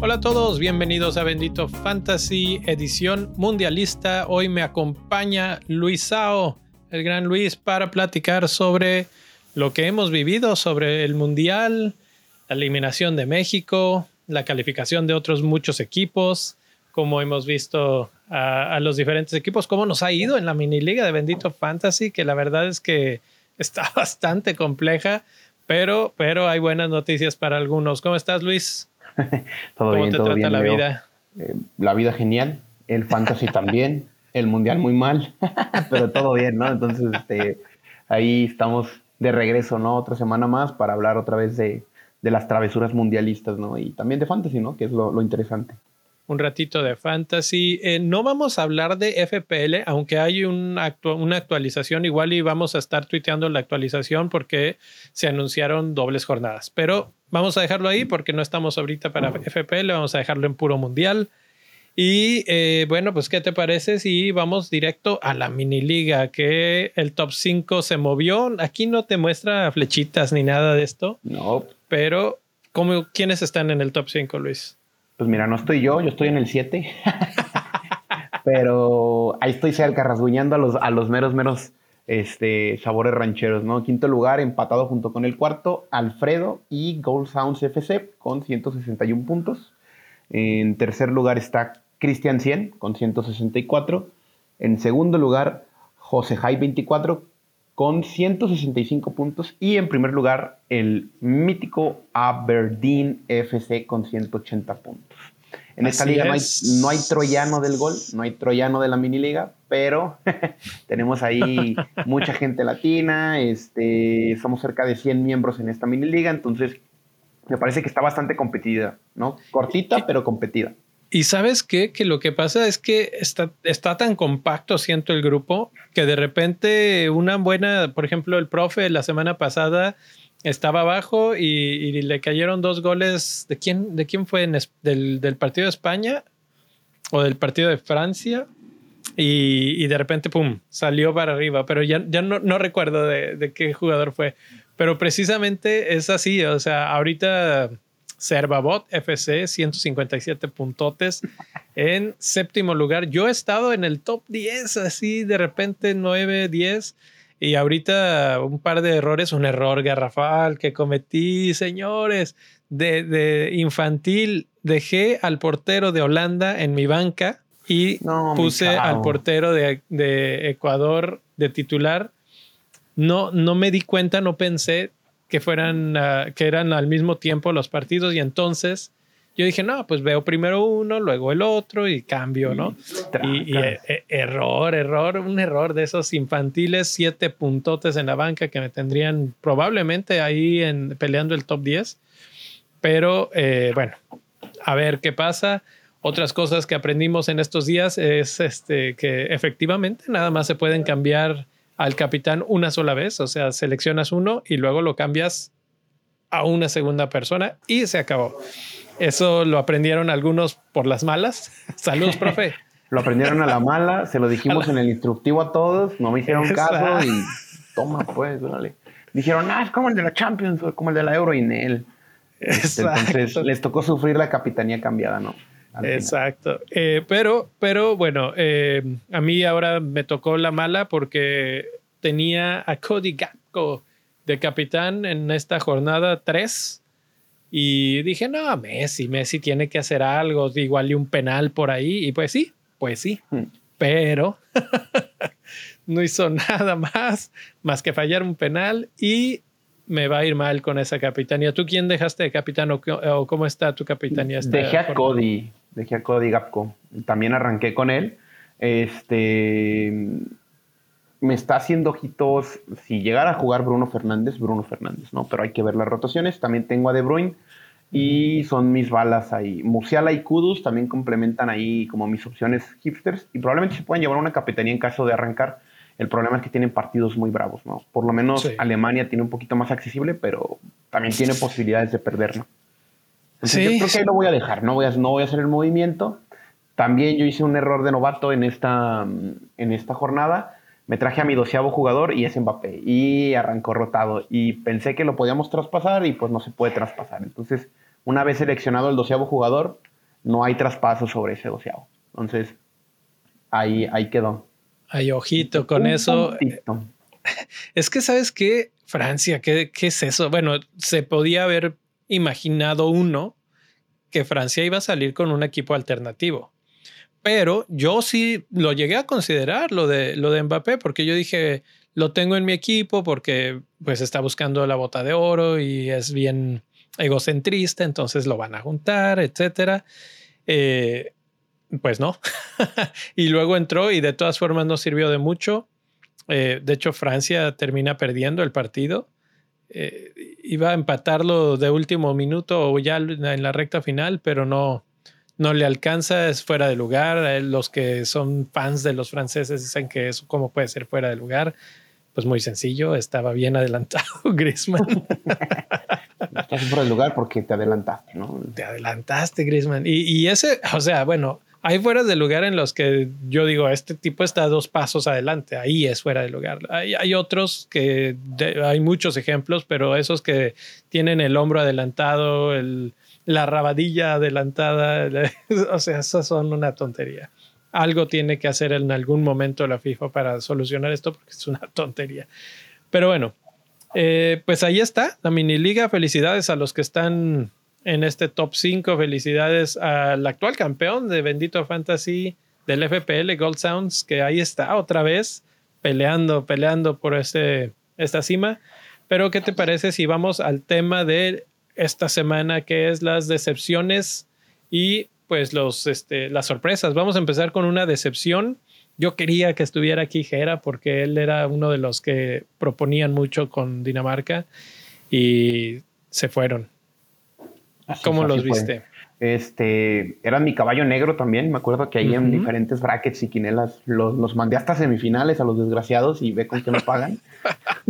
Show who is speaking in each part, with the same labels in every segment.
Speaker 1: Hola a todos, bienvenidos a Bendito Fantasy, edición mundialista. Hoy me acompaña Luis Sao, el gran Luis, para platicar sobre lo que hemos vivido, sobre el mundial, la eliminación de México, la calificación de otros muchos equipos, como hemos visto a, los diferentes equipos, cómo nos ha ido en la mini liga de Bendito Fantasy, que la verdad es que está bastante compleja, pero, pero hay buenas noticias para algunos. ¿Cómo estás, Luis?
Speaker 2: todo ¿Cómo te trata la vida? Eh, la vida genial, el fantasy también, el mundial muy mal, pero todo bien, ¿no? Entonces, este, ahí estamos de regreso, ¿no? Otra semana más para hablar otra vez de, las travesuras mundialistas, ¿no? Y también de fantasy, ¿no? Que es lo, interesante.
Speaker 1: Un ratito de fantasy. Eh, no vamos a hablar de FPL, aunque hay una actualización igual y vamos a estar tuiteando la actualización porque se anunciaron dobles jornadas. Pero vamos a dejarlo ahí porque no estamos ahorita para FPL, vamos a dejarlo en puro mundial. Y eh, bueno, pues ¿qué te parece si vamos directo a la mini liga? Que el top 5 se movió. Aquí no te muestra flechitas ni nada de esto.
Speaker 2: No.
Speaker 1: Pero, ¿cómo, ¿quiénes están en el top 5, Luis?
Speaker 2: Pues mira, no estoy yo, yo estoy en el 7. Pero ahí estoy cerca, rasguñando a los, a los meros, meros este, sabores rancheros, ¿no? Quinto lugar, empatado junto con el cuarto, Alfredo y Gold Sounds FC con 161 puntos. En tercer lugar está Cristian 100 con 164. En segundo lugar, José Jai 24 con 165 puntos. Y en primer lugar, el mítico Aberdeen FC con 180 puntos. En esta liga no hay, troyano del gol, no hay troyano de la mini liga, pero tenemos ahí mucha gente latina, este, somos cerca de 100 miembros en esta mini liga, entonces me parece que está bastante competida, ¿no? Cortita, pero competida.
Speaker 1: Y sabes qué? Que lo que pasa es que está, está tan compacto, siento el grupo, que de repente una buena, por ejemplo, el profe la semana pasada estaba abajo y, le cayeron dos goles. ¿De quién, de quién fue? del, partido de España o del partido de Francia? Y, de repente, pum, salió para arriba. Pero ya, ya no, recuerdo de, qué jugador fue. Pero precisamente es así. O sea, ahorita Servabot FC, 157 puntotes en séptimo lugar. Yo he estado en el top 10, así de repente 9, 10 y ahorita un par de errores, un error garrafal que cometí, señores, de, infantil. Dejé al portero de Holanda en mi banca y puse al portero de, Ecuador de titular. No, no me di cuenta, no pensé que fueran, ah, que eran al mismo tiempo los partidos y entonces yo dije, no, pues veo primero uno, luego el otro y cambio, ¿no? Y, eh, eh, error, error, un error de esos infantiles, siete puntotes en la banca que me tendrían probablemente ahí en, peleando el top 10. Pero eh, bueno, a ver qué pasa. Otras cosas que aprendimos en estos días es este, que efectivamente nada más se pueden cambiar al capitán una sola vez, o sea, seleccionas uno y luego lo cambias a una segunda persona y se acabó. Eso lo aprendieron algunos por las malas. Saludos, profe.
Speaker 2: lo aprendieron a la mala, se lo dijimos en el instructivo a todos, no me hicieron caso y toma pues, dale. Dijeron, ah, es como el de la Champions, como el de la Euro y en él. Este, entonces les tocó sufrir la capitanía cambiada, ¿no?
Speaker 1: Exacto. Eh, pero, pero bueno, eh, a mí ahora me tocó la mala porque tenía a Cody Gakko de capitán en esta jornada 3 y dije, no, Messi, Messi tiene que hacer algo, igual y un penal por ahí. Y pues sí, pues sí. Hmm. Pero no hizo nada más, más que fallar un penal y me va a ir mal con esa capitanía. ¿Tú quién dejaste de capitán o, cómo está tu capitanía?
Speaker 2: Dejé a Cody, dejé a Cody Gapco. También arranqué con él. Este me está haciendo ojitos si llegara a jugar Bruno Fernández, Bruno Fernández, ¿no? Pero hay que ver las rotaciones. También tengo a De Bruyne y son mis balas ahí. Musiala y Kudus también complementan ahí como mis opciones hipsters y probablemente se puedan llevar una capitanía en caso de arrancar. El problema es que tienen partidos muy bravos, ¿no? Por lo menos Alemania tiene un poquito más accesible, pero también tiene posibilidades de perderlo. sí, yo creo que ahí lo voy a dejar, no voy a, no voy a hacer el movimiento también yo hice un error de novato en esta, en esta jornada. Me traje a mi doceavo jugador y es Mbappé. Y arrancó rotado. Y pensé que lo podíamos traspasar y pues no se puede traspasar. Entonces, una vez seleccionado el doceavo jugador, no hay traspaso sobre ese doceavo. Entonces, ahí, ahí quedó.
Speaker 1: Ay, ojito con eso. Es que, ¿sabes qué? Francia, ¿qué, ¿qué es eso? Bueno, se podía haber imaginado uno que Francia iba a salir con un equipo alternativo. Pero yo sí lo llegué a considerar lo de, lo de Mbappé, porque yo dije, lo tengo en mi equipo porque pues está buscando la bota de oro y es bien egocentrista, entonces lo van a juntar, etcétera. Eh, pues no. y luego entró y de todas formas no sirvió de mucho. Eh, de hecho, Francia termina perdiendo el partido. Eh, iba a empatarlo de último minuto o ya en la recta final, pero no, no le alcanza, es fuera de lugar. Los que son fans de los franceses dicen que eso cómo puede ser fuera de lugar. Pues muy sencillo, estaba bien adelantado Griezmann.
Speaker 2: Estás fuera de lugar porque te adelantaste, ¿no?
Speaker 1: Te adelantaste, Griezmann. Y, y ese, o sea, bueno, hay fueras de lugar en los que yo digo, este tipo está dos pasos adelante, ahí es fuera de lugar. Hay, otros que, hay muchos ejemplos, pero esos que tienen el hombro adelantado, el, la rabadilla adelantada, o sea, esas son una tontería. Algo tiene que hacer en algún momento la FIFA para solucionar esto porque es una tontería. Pero bueno, eh, pues ahí está la mini liga. Felicidades a los que están en este top 5. Felicidades al actual campeón de Bendito Fantasy del FPL, Gold Sounds, que ahí está otra vez peleando, peleando por este, esta cima. Pero, ¿qué te parece si vamos al tema de esta semana, que es las decepciones y pues los, este, las sorpresas? Vamos a empezar con una decepción. Yo quería que estuviera aquí Gera porque él era uno de los que proponían mucho con Dinamarca y se fueron. ¿Cómo los viste?
Speaker 2: Este, era mi caballo negro también. Me acuerdo que ahí en diferentes brackets y quinelas los, los, mandé hasta semifinales a los desgraciados y ve con qué me pagan.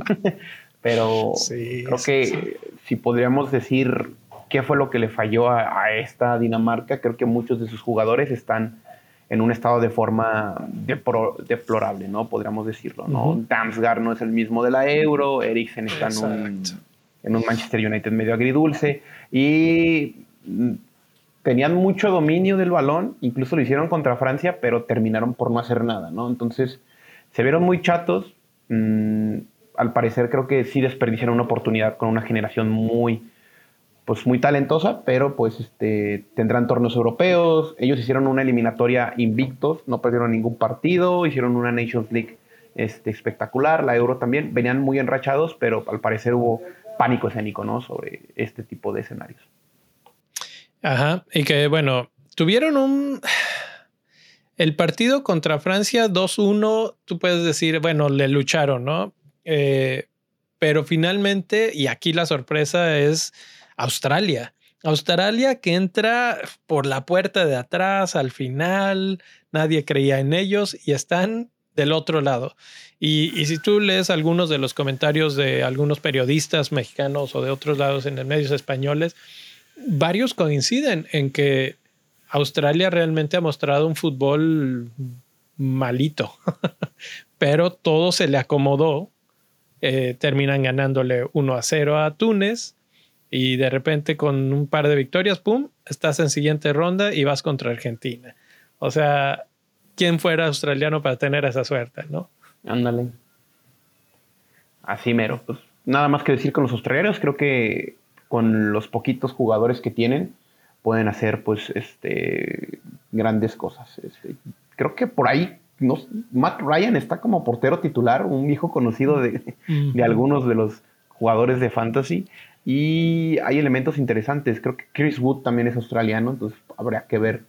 Speaker 2: Pero creo que si podríamos decir qué fue lo que le falló a, esta Dinamarca, creo que muchos de sus jugadores están en un estado de forma deplorable, ¿no? Podríamos decirlo, ¿no? Damsgaard no es el mismo de la Euro, Eriksen está en un, en un Manchester United medio agridulce y mm, tenían mucho dominio del balón, incluso lo hicieron contra Francia, pero terminaron por no hacer nada, ¿no? Entonces se vieron muy chatos. Mm, al parecer creo que sí desperdiciaron una oportunidad con una generación muy, pues muy talentosa, pero pues este, tendrán torneos europeos. Ellos hicieron una eliminatoria invictos, no perdieron ningún partido, hicieron una Nations League este, espectacular, la Euro también, venían muy enrachados, pero al parecer hubo pánico escénico, ¿no? Sobre este tipo de escenarios.
Speaker 1: Ajá, y que bueno, tuvieron un... El partido contra Francia 2-1, tú puedes decir, bueno, le lucharon, ¿no? Eh, pero finalmente, y aquí la sorpresa es Australia. Australia que entra por la puerta de atrás al final, nadie creía en ellos y están del otro lado. Y, si tú lees algunos de los comentarios de algunos periodistas mexicanos o de otros lados en los medios españoles, varios coinciden en que Australia realmente ha mostrado un fútbol malito, pero todo se le acomodó. Eh, terminan ganándole 1 a 0 a Túnez y de repente con un par de victorias, ¡pum!, estás en siguiente ronda y vas contra Argentina. O sea, ¿quién fuera australiano para tener esa suerte, no?
Speaker 2: Ándale. Así mero. Pues nada más que decir con los australianos, creo que con los poquitos jugadores que tienen pueden hacer pues este grandes cosas. Este, creo que por ahí no, Matt Ryan está como portero titular, un hijo conocido de, de algunos de los jugadores de fantasy. Y hay elementos interesantes. Creo que Chris Wood también es australiano, entonces habría que ver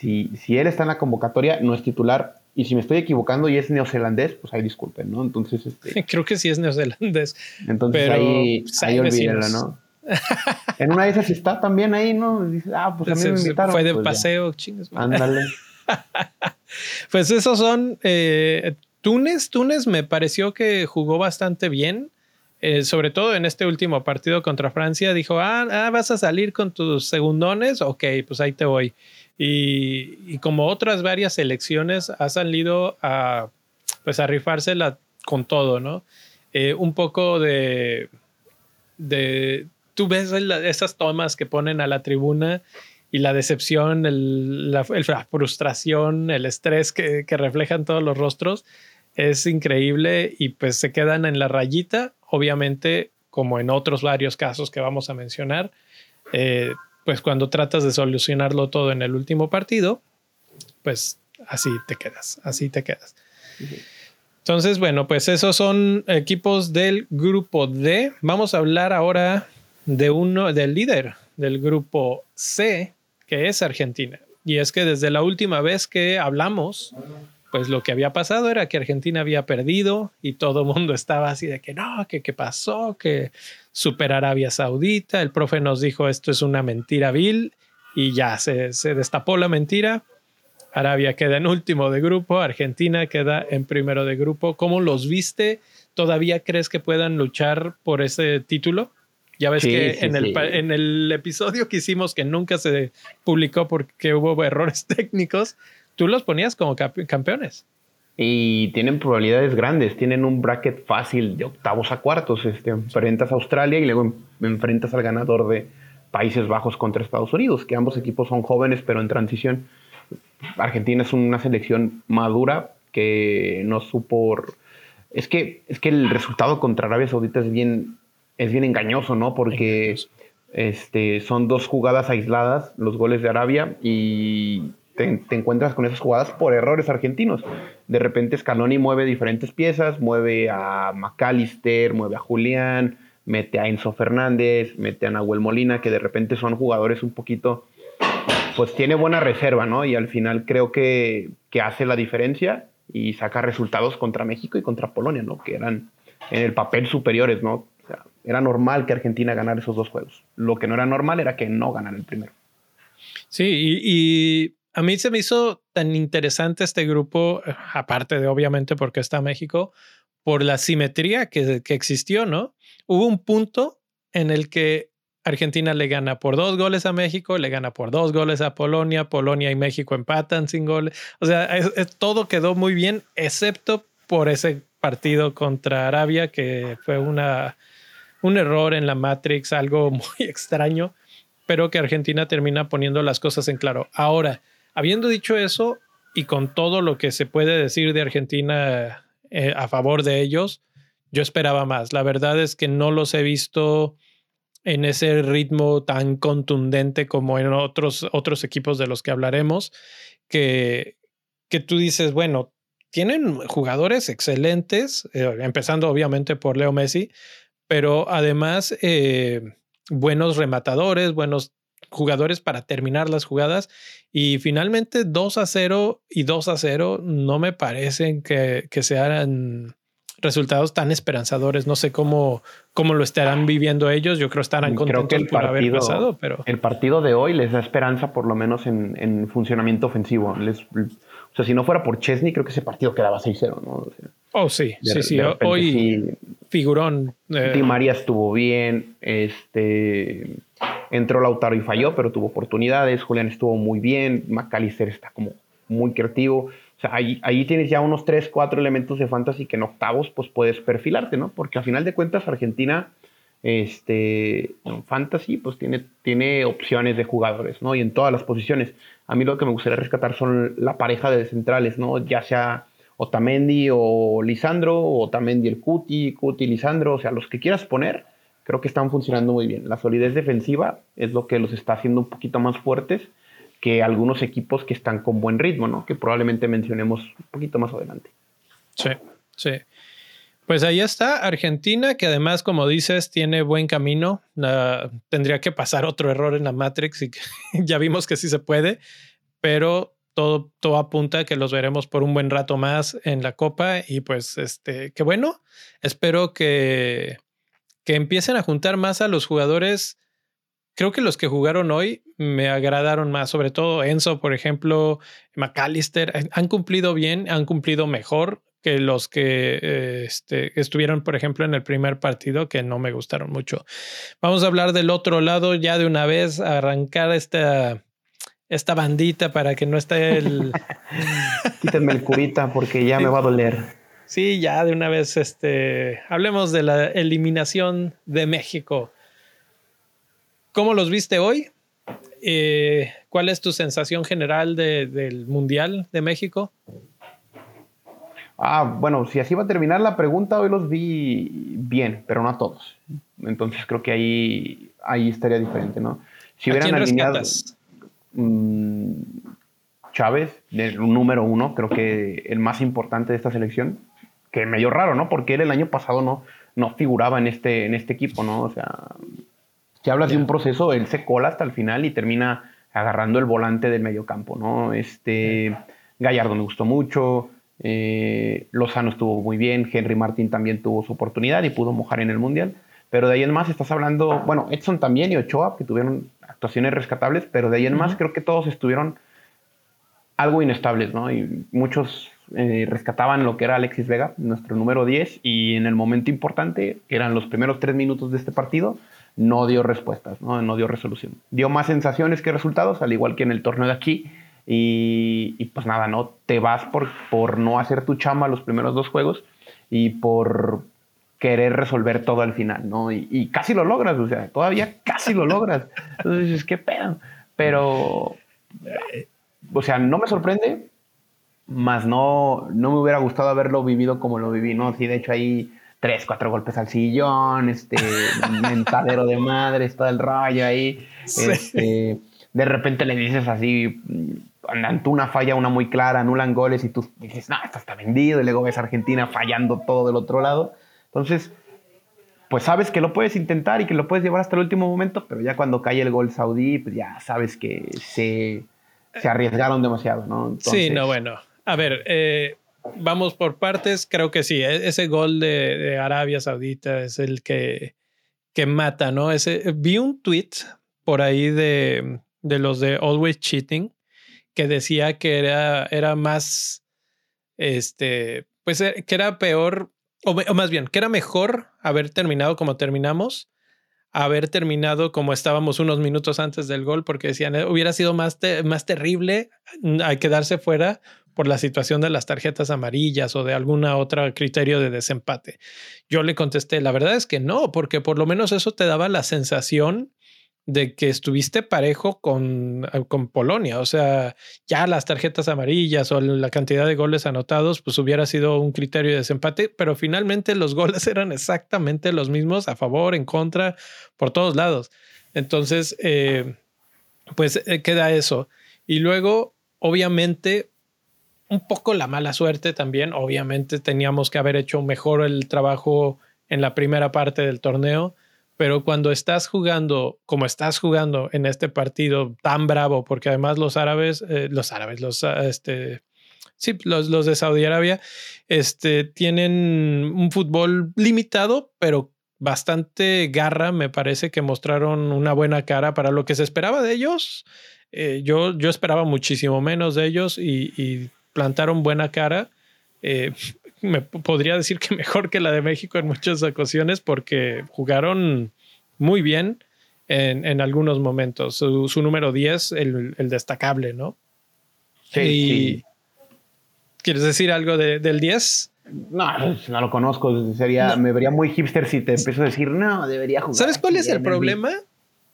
Speaker 2: si, si él está en la convocatoria, no es titular, y si me estoy equivocando y es neozelandés, pues ahí disculpen, ¿no? Entonces, este...
Speaker 1: Creo que sí es neozelandés.
Speaker 2: Entonces pero ahí, pues, ahí olvídenlo, ¿no? en una de esas está también ahí, ¿no? Dice, ah, pues a mí me invitaron.
Speaker 1: Fue de
Speaker 2: pues
Speaker 1: paseo, chingas.
Speaker 2: Ándale.
Speaker 1: pues esos son eh, Túnez. Túnez me pareció que jugó bastante bien. Eh, sobre todo en este último partido contra Francia, dijo, ah, ah, vas a salir con tus segundones, ok, pues ahí te voy y, como otras varias selecciones ha salido a pues a rifársela con todo, ¿no? Eh, un poco de, de tú ves esas tomas que ponen a la tribuna y la decepción, la, frustración, el estrés que, que, reflejan todos los rostros es increíble y pues se quedan en la rayita, obviamente como en otros varios casos que vamos a mencionar, eh, pues cuando tratas de solucionarlo todo en el último partido, pues así te quedas, así te quedas. Entonces, bueno, pues esos son equipos del grupo D. Vamos a hablar ahora de uno, del líder del grupo C, que es Argentina. Y es que desde la última vez que hablamos, pues lo que había pasado era que Argentina había perdido y todo el mundo estaba así de que no, que qué pasó, que super Arabia Saudita. El profe nos dijo esto es una mentira vil y ya se, se destapó la mentira. Arabia queda en último de grupo, Argentina queda en primero de grupo. ¿Cómo los viste? ¿Todavía crees que puedan luchar por ese título? Ya ves que en, el, en el episodio que hicimos que nunca se publicó porque hubo errores técnicos, tú los ponías como campeones.
Speaker 2: Y tienen probabilidades grandes, tienen un bracket fácil de octavos a cuartos. Este, enfrentas a Australia y luego enfrentas al ganador de Países Bajos contra Estados Unidos, que ambos equipos son jóvenes pero en transición. Argentina es una selección madura que no supo... Es que, es que el resultado contra Arabia Saudita es bien es bien engañoso, ¿no? Porque este, son dos jugadas aisladas, los goles de Arabia, y te, encuentras con esas jugadas por errores argentinos. De repente Scaloni mueve diferentes piezas, mueve a McAllister, mueve a Julián, mete a Enzo Fernández, mete a Nahuel Molina, que de repente son jugadores un poquito, pues tiene buena reserva, ¿no? Y al final creo que, que hace la diferencia y saca resultados contra México y contra Polonia, ¿no? Que eran en el papel superiores, ¿no? era normal que Argentina ganara esos dos juegos. Lo que no era normal era que no ganara el primero.
Speaker 1: Sí, y, a mí se me hizo tan interesante este grupo, aparte de obviamente porque está México, por la simetría que, existió, ¿no? Hubo un punto en el que Argentina le gana por dos goles a México, le gana por dos goles a Polonia, Polonia y México empatan sin goles. O sea, todo quedó muy bien, excepto por ese partido contra Arabia, que fue una, un error en la Matrix, algo muy extraño, pero que Argentina termina poniendo las cosas en claro. Ahora, habiendo dicho eso y con todo lo que se puede decir de Argentina eh, a favor de ellos, yo esperaba más. La verdad es que no los he visto en ese ritmo tan contundente como en otros, otros equipos de los que hablaremos, que, que tú dices, bueno, tienen jugadores excelentes, eh, empezando obviamente por Leo Messi, pero además eh, buenos rematadores, buenos jugadores para terminar las jugadas y finalmente 2 a 0 y 2 a 0 no me parecen que, que sean resultados tan esperanzadores. No sé cómo, cómo lo estarán viviendo ellos. Yo creo que estarán contentos creo que el por partido, haber pasado, pero...
Speaker 2: El partido de hoy les da esperanza por lo menos en, en funcionamiento ofensivo. Les, o sea, si no fuera por Chesney, creo que ese partido quedaba 6-0, ¿no?
Speaker 1: oh, sí, sí, sí. Hoy figurón.
Speaker 2: Eh. Di María estuvo bien, este entró Lautaro y falló, pero tuvo oportunidades. Julián estuvo muy bien, McAllister está como muy creativo. O sea, ahí, ahí tienes ya unos 3, 4 elementos de fantasy que en octavos pues puedes perfilarte, ¿no? Porque a final de cuentas Argentina, este, en fantasy pues tiene, tiene opciones de jugadores, ¿no? Y en todas las posiciones. A mí lo que me gustaría rescatar son la pareja de centrales, ¿no? Ya sea Otamendi o Lisandro, o Otamendi el Cuti, Cuti Lisandro, o sea, los que quieras poner, creo que están funcionando muy bien. La solidez defensiva es lo que los está haciendo un poquito más fuertes que algunos equipos que están con buen ritmo, ¿no? Que probablemente mencionemos un poquito más adelante.
Speaker 1: Sí, sí. Pues ahí está Argentina, que además, como dices, tiene buen camino. tendría que pasar otro error en la Matrix y ya vimos que sí se puede, pero todo, todo apunta a que los veremos por un buen rato más en la Copa y pues este, qué bueno. Espero que, que empiecen a juntar más a los jugadores. Creo que los que jugaron hoy me agradaron más, sobre todo Enzo, por ejemplo, McAllister, han cumplido bien, han cumplido mejor que los que eh, este, estuvieron, por ejemplo, en el primer partido, que no me gustaron mucho. Vamos a hablar del otro lado ya de una vez, arrancar esta, esta bandita para que no esté el.
Speaker 2: Quítenme el curita porque ya me va a doler.
Speaker 1: Sí, ya de una vez, este, hablemos de la eliminación de México. ¿Cómo los viste hoy? Eh, ¿Cuál es tu sensación general del Mundial de México?
Speaker 2: Ah, bueno, si así va a terminar la pregunta, hoy los vi bien, pero no a todos. Entonces creo que ahí, ahí estaría diferente, ¿no?
Speaker 1: Si hubieran alineado
Speaker 2: mmm, Chávez, el número uno, creo que el más importante de esta selección, que medio raro, ¿no? Porque él el año pasado no, no figuraba en este, en este equipo, ¿no? O sea, si hablas de un proceso, él se cola hasta el final y termina agarrando el volante del mediocampo, ¿no? Este, Gallardo me gustó mucho, eh, Lozano estuvo muy bien, Henry Martín también tuvo su oportunidad y pudo mojar en el Mundial. Pero de ahí en más estás hablando, bueno, Edson también y Ochoa, que tuvieron actuaciones rescatables, pero de ahí en más creo que todos estuvieron algo inestables, ¿no? Y muchos eh, rescataban lo que era Alexis Vega, nuestro número 10, y en el momento importante, que eran los primeros tres minutos de este partido, no dio respuestas, ¿no? dio resolución. Dio más sensaciones que resultados, al igual que en el torneo de aquí. Y, y, pues nada, ¿no? Te vas por, por no hacer tu chamba los primeros dos juegos y por querer resolver todo al final, ¿no? Y, casi lo logras, o sea, todavía casi lo logras. Entonces dices, qué pedo. Pero, o sea, no me sorprende, más no, no me hubiera gustado haberlo vivido como lo viví, ¿no? Sí, de hecho ahí tres, cuatro golpes al sillón, este, mentadero de madres, todo el rollo ahí. Este, de repente le dices así, una falla una muy clara, anulan goles y tú dices, no, esto está vendido. Y luego ves a Argentina fallando todo del otro lado. Entonces, pues sabes que lo puedes intentar y que lo puedes llevar hasta el último momento, pero ya cuando cae el gol saudí, pues ya sabes que se, se arriesgaron demasiado, ¿no?
Speaker 1: Sí, no, bueno. A ver, eh, vamos por partes. Creo que sí, e-, ese gol de, Arabia Saudita es el que, que mata, ¿no? Ese, vi un tweet por ahí de, de los de Always Cheating que decía que era, era más, este, pues eh, que era peor o, más bien, que era mejor haber terminado como terminamos, haber terminado como estábamos unos minutos antes del gol, porque decían, eh, hubiera sido más, más terrible mm, quedarse fuera por la situación de las tarjetas amarillas o de alguna otra criterio de desempate. Yo le contesté, la verdad es que no, porque por lo menos eso te daba la sensación de que estuviste parejo con, eh, con Polonia. O sea, ya las tarjetas amarillas o la cantidad de goles anotados, pues hubiera sido un criterio de desempate, pero finalmente los goles eran exactamente los mismos, a favor, en contra, por todos lados. Entonces, eh, pues eh, queda eso. Y luego, obviamente, un poco la mala suerte también. Obviamente teníamos que haber hecho mejor el trabajo en la primera parte del torneo pero cuando estás jugando como estás jugando en este partido tan bravo, porque además los árabes, eh, los árabes, los, ah, este, sí, los, los de Saudi Arabia, este, tienen un fútbol limitado, pero bastante garra, me parece que mostraron una buena cara para lo que se esperaba de ellos. Eh, yo, yo esperaba muchísimo menos de ellos y, plantaron buena cara. Eh, me podría decir que mejor que la de México en muchas ocasiones porque jugaron muy bien en, algunos momentos. Su, número 10, el, destacable, ¿no? Sí, ¿Quieres decir algo del 10?
Speaker 2: No, no lo conozco. Sería, Me vería muy hipster si te empiezo a decir, no, debería jugar.
Speaker 1: ¿Sabes cuál es el problema?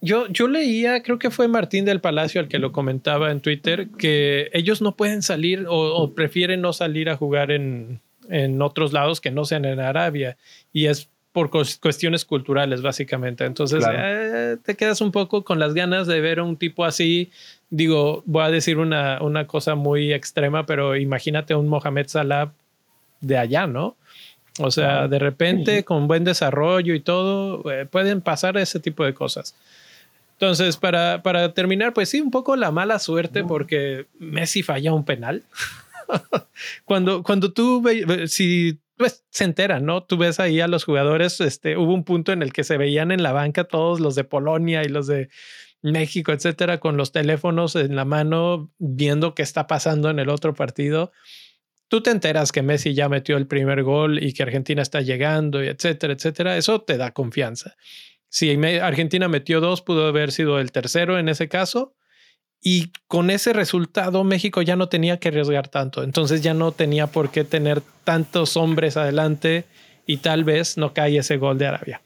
Speaker 1: Yo, yo leía, creo que fue Martín del Palacio el que lo comentaba en Twitter, que ellos no pueden salir o prefieren no salir a jugar en, en otros lados que no sean en Arabia. Y es por cuestiones culturales, básicamente. Entonces, eh, te quedas un poco con las ganas de ver a un tipo así. Digo, voy a decir una, una cosa muy extrema, pero imagínate un Mohamed Salah de allá, ¿no? O sea, de repente, con buen desarrollo y todo, eh, pueden pasar ese tipo de cosas. Entonces, para, para terminar, pues sí, un poco la mala suerte porque Messi falla un penal. cuando, cuando tú, si pues se enteran, ¿no? Tú ves ahí a los jugadores, este, hubo un punto en el que se veían en la banca todos los de Polonia y los de México, etcétera, con los teléfonos en la mano, viendo qué está pasando en el otro partido. Tú te enteras que Messi ya metió el primer gol y que Argentina está llegando, y etcétera, etcétera. Eso te da confianza. Si Argentina metió dos, pudo haber sido el tercero en ese caso Y con ese resultado México ya no tenía que arriesgar tanto, entonces ya no tenía por qué tener tantos hombres adelante y tal vez no cae ese gol de Arabia.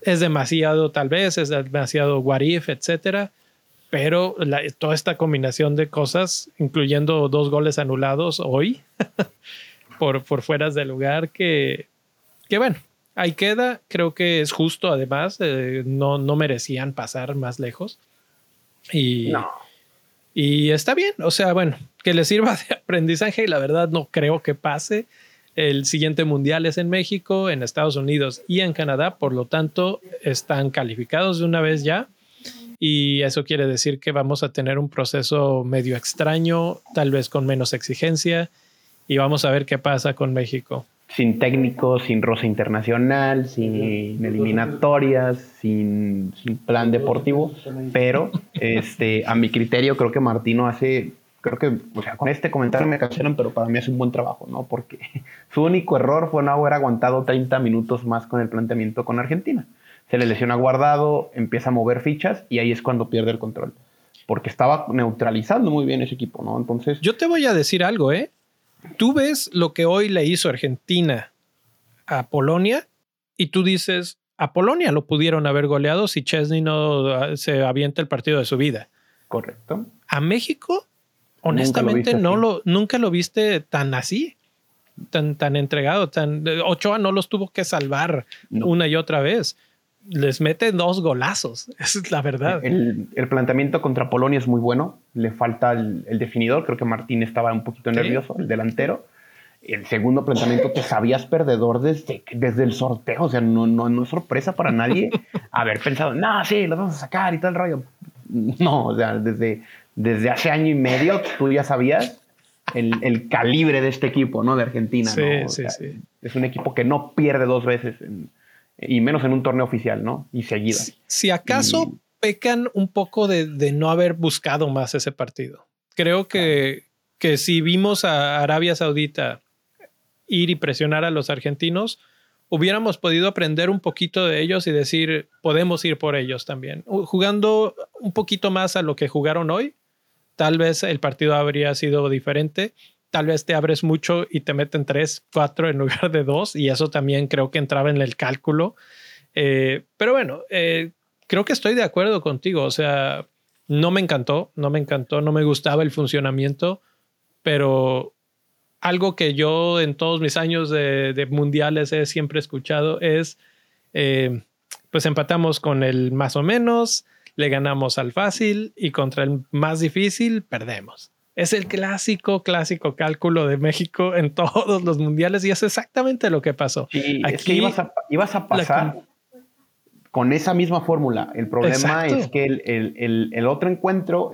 Speaker 1: Es demasiado, tal vez, es demasiado what if, etcétera, pero toda esta combinación de cosas, incluyendo dos goles anulados hoy por, por fueras de lugar, que, que bueno, ahí queda. Creo que es justo, además, eh, no, no merecían pasar más lejos. Y, y está bien, o sea, bueno, que les sirva de aprendizaje y la verdad no creo que pase. El siguiente mundial es en México, en Estados Unidos y en Canadá, por lo tanto están calificados de una vez ya y eso quiere decir que vamos a tener un proceso medio extraño, tal vez con menos exigencia y vamos a ver qué pasa con México.
Speaker 2: Sin técnico, sin rosa internacional, sin eliminatorias, sin, sin plan deportivo, pero este, a mi criterio creo que Martino hace creo que, o sea, con este comentario me cansaron, pero para mí es un buen trabajo, ¿no? Porque su único error fue no haber aguantado 30 minutos más con el planteamiento con Argentina. Se le lesiona guardado, empieza a mover fichas y ahí es cuando pierde el control. Porque estaba neutralizando muy bien ese equipo, ¿no? Entonces.
Speaker 1: Yo te voy a decir algo, ¿eh? Tú ves lo que hoy le hizo Argentina a Polonia y tú dices, a Polonia lo pudieron haber goleado si Chesney no ah, se avienta el partido de su vida.
Speaker 2: Correcto.
Speaker 1: A México honestamente no lo, nunca lo viste tan así, tan, tan entregado, tan Ochoa no los tuvo que salvar una y otra vez. Les mete dos golazos, esa es la verdad.
Speaker 2: El, planteamiento contra Polonia es muy bueno, le falta el, definidor, creo que Martín estaba un poquito nervioso, el delantero. El segundo planteamiento te sabías perdedor desde, desde el sorteo, o sea, no, no, no es sorpresa para nadie haber pensado, no, sí, los vamos a sacar y tal rollo. No, o sea, desde, desde hace año y medio tú ya sabías el, calibre de este equipo, ¿no? De Argentina. Sí, sí, sí. Es un equipo que no pierde dos veces, y menos en un torneo oficial, ¿no? Y seguida.
Speaker 1: Si, acaso pecan un poco de, no haber buscado más ese partido. Creo que, que si vimos a Arabia Saudita ir y presionar a los argentinos, hubiéramos podido aprender un poquito de ellos y decir, podemos ir por ellos también. Jugando un poquito más a lo que jugaron hoy, tal vez el partido habría sido diferente. Tal vez te abres mucho y te meten tres, cuatro en lugar de dos, y eso también creo que entraba en el cálculo. Eh, pero bueno, eh, creo que estoy de acuerdo contigo. O sea, no me encantó, no me encantó, no me gustaba el funcionamiento, pero algo que yo en todos mis años de, mundiales he siempre escuchado es, eh, pues empatamos con el más o menos, le ganamos al fácil y contra el más difícil perdemos. Es el clásico, clásico cálculo de México en todos los mundiales y es exactamente lo que pasó.
Speaker 2: Aquí ibas a, pasar con esa misma fórmula. El problema es que el, otro encuentro,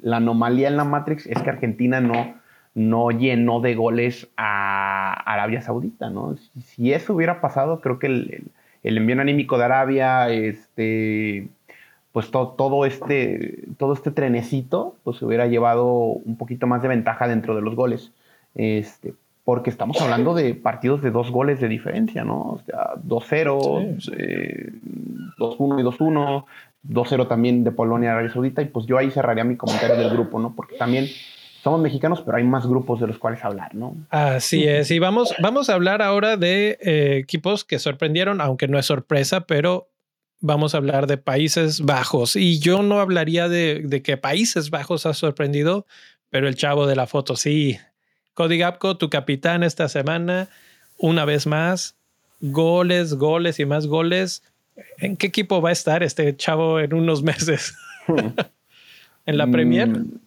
Speaker 2: la anomalía en la Matrix es que Argentina no, no llenó de goles a Arabia Saudita, ¿no? Si, eso hubiera pasado, creo que el, el envío anímico de Arabia, este, pues todo, este, todo este trenecito pues se hubiera llevado un poquito más de ventaja dentro de los goles. Este, porque estamos hablando de partidos de dos goles de diferencia, ¿no? O sea, 2-0, 2-1 eh, y 2-1, 2-0 también de Polonia a Arabia Saudita, y pues yo ahí cerraría mi comentario del grupo, ¿no? Porque también somos mexicanos, pero hay más grupos de los cuales hablar, ¿no?
Speaker 1: Así es, y vamos, vamos a hablar ahora de eh, equipos que sorprendieron, aunque no es sorpresa, pero vamos a hablar de Países Bajos. Y yo no hablaría de, que Países Bajos ha sorprendido, pero el chavo de la foto sí. Cody Gapco, tu capitán esta semana, una vez más, goles, goles y más goles. ¿En qué equipo va a estar este chavo en unos meses? ¿En la Premier? Mm,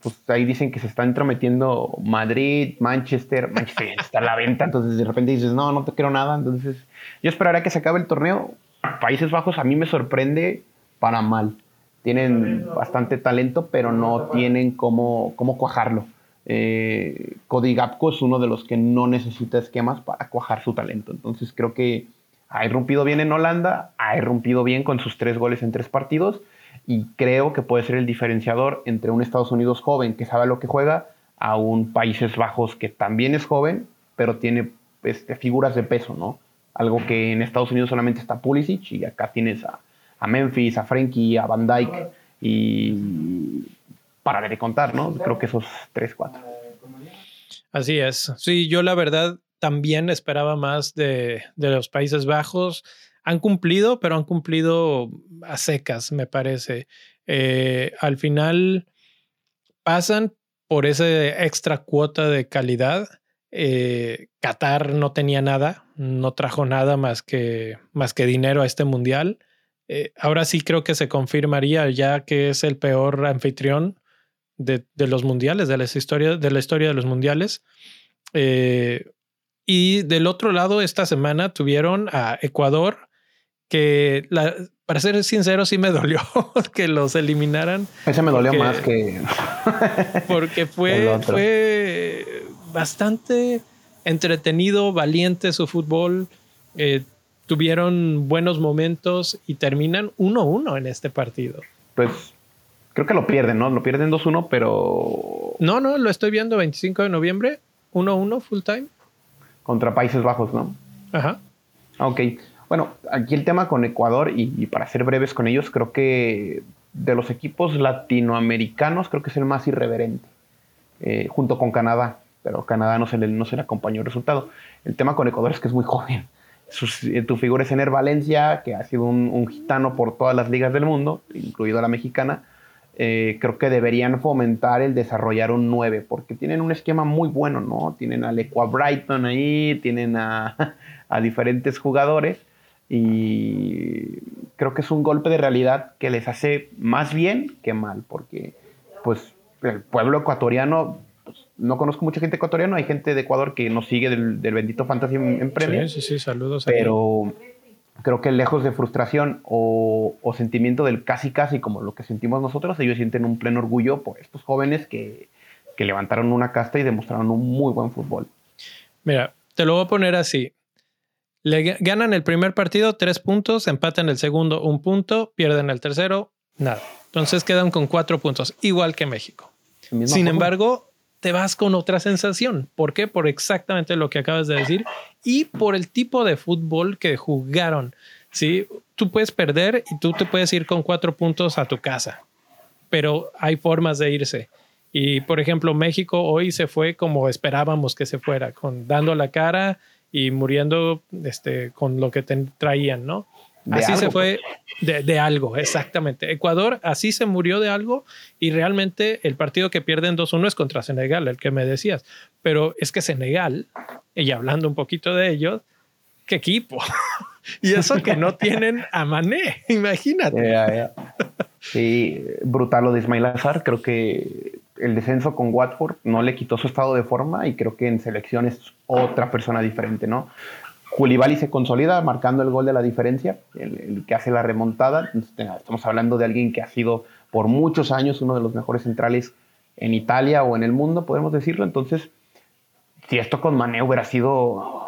Speaker 2: pues ahí dicen que se está entrometiendo Madrid, Manchester, Manchester está a la venta, entonces de repente dices, no, no te quiero nada, entonces yo esperaría que se acabe el torneo, Países Bajos a mí me sorprende para mal. Tienen bastante talento, pero no tienen cómo, cómo cuajarlo. Eh, Cody Gapco es uno de los que no necesita esquemas para cuajar su talento. Entonces creo que ha irrumpido bien en Holanda, ha irrumpido bien con sus tres goles en tres partidos y creo que puede ser el diferenciador entre un Estados Unidos joven que sabe lo que juega a un Países Bajos que también es joven, pero tiene este, figuras de peso, ¿no? Algo que en Estados Unidos solamente está Pulisic y acá tienes a, Memphis, a Frankie, a Van Dyke. y para de contar, ¿no? Creo que esos tres, cuatro.
Speaker 1: Así es. Sí, yo la verdad también esperaba más de, de los Países Bajos. Han cumplido, pero han cumplido a secas, me parece. Eh, al final pasan por esa extra cuota de calidad. Eh, Qatar no tenía nada, no trajo nada más que, más que dinero a este mundial. Eh, ahora sí creo que se confirmaría ya que es el peor anfitrión de, los mundiales, de, las historias, de la historia de los mundiales. Eh, y del otro lado, esta semana tuvieron a Ecuador, que para ser sincero, sí me dolió que los eliminaran.
Speaker 2: Ese me dolió más que.
Speaker 1: porque fue, fue bastante entretenido, valiente su fútbol. Eh, tuvieron buenos momentos y terminan 1-1 en este partido.
Speaker 2: Pues creo que lo pierden, ¿no? Lo pierden 2-1, pero...
Speaker 1: No, no, lo estoy viendo 25 de noviembre, 1-1 full time.
Speaker 2: Contra Países Bajos, ¿no?
Speaker 1: Ajá.
Speaker 2: Ok. Bueno, aquí el tema con Ecuador, y, para ser breves con ellos, creo que de los equipos latinoamericanos, creo que es el más irreverente, eh, junto con Canadá, pero Canadá no se, le, no se le acompañó el resultado. El tema con Ecuador es que es muy joven. Eh, tu figura es Ener Valencia, que ha sido un, gitano por todas las ligas del mundo, incluido la mexicana. Eh, creo que deberían fomentar el desarrollar un 9, porque tienen un esquema muy bueno, ¿no? Tienen al Equa Brighton ahí, tienen a, a diferentes jugadores y creo que es un golpe de realidad que les hace más bien que mal, porque pues el pueblo ecuatoriano no conozco mucha gente ecuatoriana, hay gente de Ecuador que nos sigue del, bendito Fantasy en, premio.
Speaker 1: Sí, sí, sí, saludos.
Speaker 2: Pero creo que lejos de frustración o, sentimiento del casi casi como lo que sentimos nosotros, ellos sienten un pleno orgullo por estos jóvenes que, que levantaron una casta y demostraron un muy buen fútbol.
Speaker 1: Mira, te lo voy a poner así. Le ganan el primer partido tres puntos, empatan el segundo un punto, pierden el tercero nada. Entonces quedan con cuatro puntos, igual que México. Sin embargo, te vas con otra sensación. ¿Por qué? Por exactamente lo que acabas de decir y por el tipo de fútbol que jugaron. Sí, tú puedes perder y tú te puedes ir con cuatro puntos a tu casa, pero hay formas de irse. Y por ejemplo, México hoy se fue como esperábamos que se fuera, con dando la cara y muriendo este, con lo que traían, ¿no? Así se fue de, algo, exactamente. Ecuador así se murió de algo y realmente el partido que pierden 2-1 es contra Senegal, el que me decías. Pero es que Senegal, y hablando un poquito de ellos, qué equipo. y eso que no tienen a Mané, imagínate.
Speaker 2: Sí, brutal lo de Ismail Azar. Creo que el descenso con Watford no le quitó su estado de forma y creo que en selección es otra persona diferente, ¿no? Koulibaly se consolida marcando el gol de la diferencia, el, que hace la remontada. Estamos hablando de alguien que ha sido por muchos años uno de los mejores centrales en Italia o en el mundo, podemos decirlo. Entonces, si esto con Mané hubiera sido...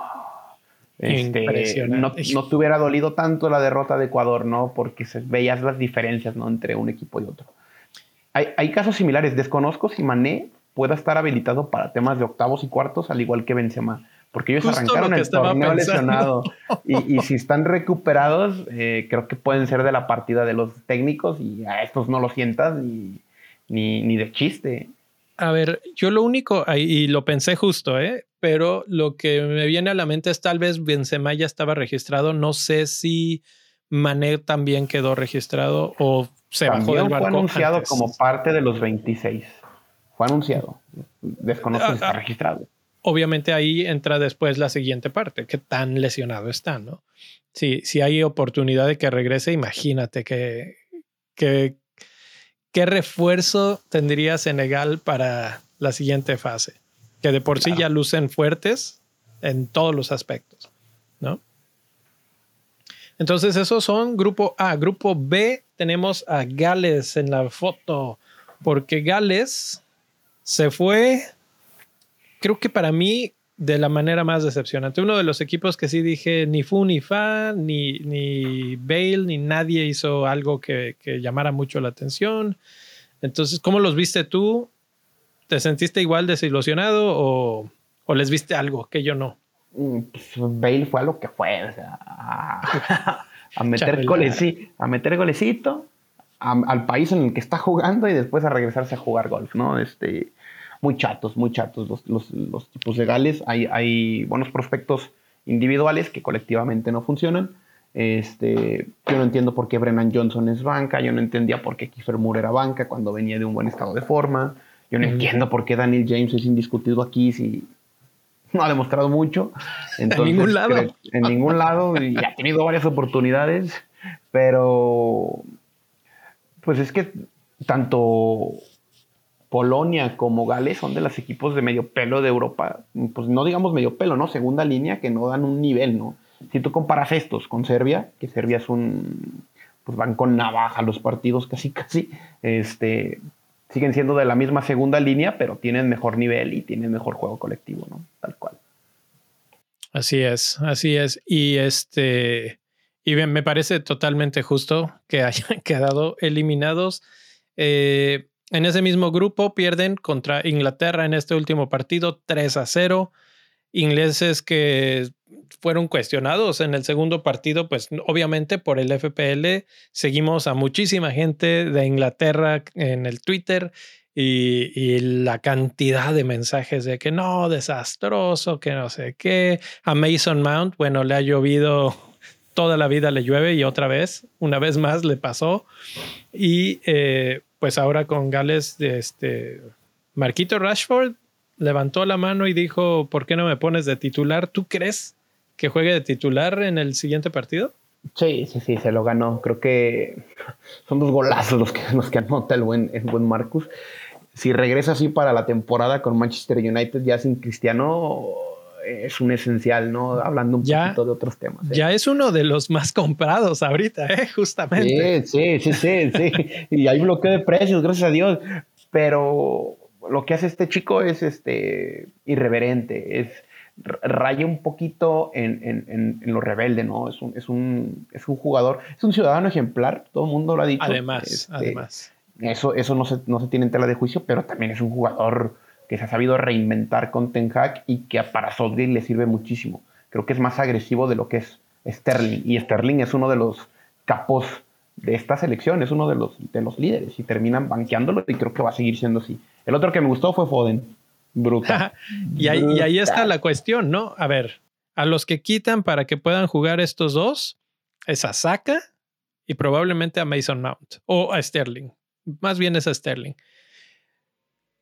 Speaker 2: Este, no, no, te hubiera dolido tanto la derrota de Ecuador, ¿no? Porque se, veías las diferencias, ¿no? Entre un equipo y otro. Hay, hay casos similares. Desconozco si Mané pueda estar habilitado para temas de octavos y cuartos, al igual que Benzema porque ellos arrancaron el torneo lesionado. Y, si están recuperados, eh, creo que pueden ser de la partida de los técnicos y a estos no lo sientas ni, ni, de chiste.
Speaker 1: A ver, yo lo único, y lo pensé justo, ¿eh? pero lo que me viene a la mente es tal vez Benzema ya estaba registrado. No sé si Mané también quedó registrado o se bajó del barco.
Speaker 2: Fue anunciado como parte de los 26. Fue anunciado. Desconozco si está ah, ah. registrado
Speaker 1: obviamente ahí entra después la siguiente parte, que tan lesionado está, ¿no? Si, si hay oportunidad de que regrese, imagínate que, que, qué refuerzo tendría Senegal para la siguiente fase, que de por sí ya lucen fuertes en todos los aspectos, ¿no? Entonces, esos son grupo A. Grupo B, tenemos a Gales en la foto, porque Gales se fue creo que para mí de la manera más decepcionante. Uno de los equipos que sí dije ni fu ni fa, ni, ni Bale, ni nadie hizo algo que, llamara mucho la atención. Entonces, ¿cómo los viste tú? ¿Te sentiste igual desilusionado o, les viste algo que yo no?
Speaker 2: Mm, pues, Bale fue a lo que fue, a, meter golecito, a meter golecito, al país en el que está jugando y después a regresarse a jugar golf, ¿no? Este, muy chatos, muy chatos los, los, los tipos legales. Hay, hay buenos prospectos individuales que colectivamente no funcionan. Este, yo no entiendo por qué Brennan Johnson es banca, yo no entendía por qué Kiefer Moore era banca cuando venía de un buen estado de forma, yo no entiendo por qué Daniel James es indiscutido aquí si no ha demostrado mucho.
Speaker 1: en ningún lado.
Speaker 2: En ningún lado y ha tenido varias oportunidades, pero pues es que tanto Polonia como Gales son de los equipos de medio pelo de Europa, pues no digamos medio pelo, ¿no? Segunda línea que no dan un nivel, ¿no? Si tú comparas estos con Serbia, que Serbia es un, pues van con navaja los partidos casi casi, este, siguen siendo de la misma segunda línea, pero tienen mejor nivel y tienen mejor juego colectivo, ¿no? Tal cual.
Speaker 1: Así es, así es. Y este, y me parece totalmente justo que hayan quedado eliminados. Eh, en ese mismo grupo pierden contra Inglaterra en este último partido 3 a 0. Ingleses que fueron cuestionados en el segundo partido, pues obviamente por el FPL seguimos a muchísima gente de Inglaterra en el Twitter y, la cantidad de mensajes de que no, desastroso, que no sé qué. A Mason Mount, bueno, le ha llovido toda la vida, le llueve y otra vez, una vez más le pasó. Y eh, pues ahora con Gales, este, Marquito Rashford levantó la mano y dijo, ¿por qué no me pones de titular? ¿Tú crees que juegue de titular en el siguiente partido?
Speaker 2: Sí, sí, sí, se lo ganó. Creo que son dos golazos los que, los que anota el buen, el buen Marcus. Si regresa así para la temporada con Manchester United ya sin Cristiano, es un esencial, ¿no? Hablando un poquito de otros temas.
Speaker 1: ¿eh? Ya es uno de los más comprados ahorita, ¿eh? Justamente.
Speaker 2: Sí, sí, sí, sí, y hay bloqueo de precios, gracias a Dios. Pero lo que hace este chico es este irreverente, es raya un poquito en, lo rebelde, ¿no? Es un, es, un, es un jugador, es un ciudadano ejemplar, todo el mundo lo ha dicho.
Speaker 1: Además, este, además.
Speaker 2: Eso, eso no, se, no se tiene en tela de juicio, pero también es un jugador que se ha sabido reinventar con Ten Hag y que para Southgate le sirve muchísimo. Creo que es más agresivo de lo que es Sterling. Y Sterling es uno de los capos de esta selección, es uno de los, de los líderes y terminan banqueándolo y creo que va a seguir siendo así. El otro que me gustó fue Foden. Brutal.
Speaker 1: y, ahí, y ahí está la cuestión, ¿no? A ver, a los que quitan para que puedan jugar estos dos es a Saka y probablemente a Mason Mount o a Sterling. Más bien es a Sterling.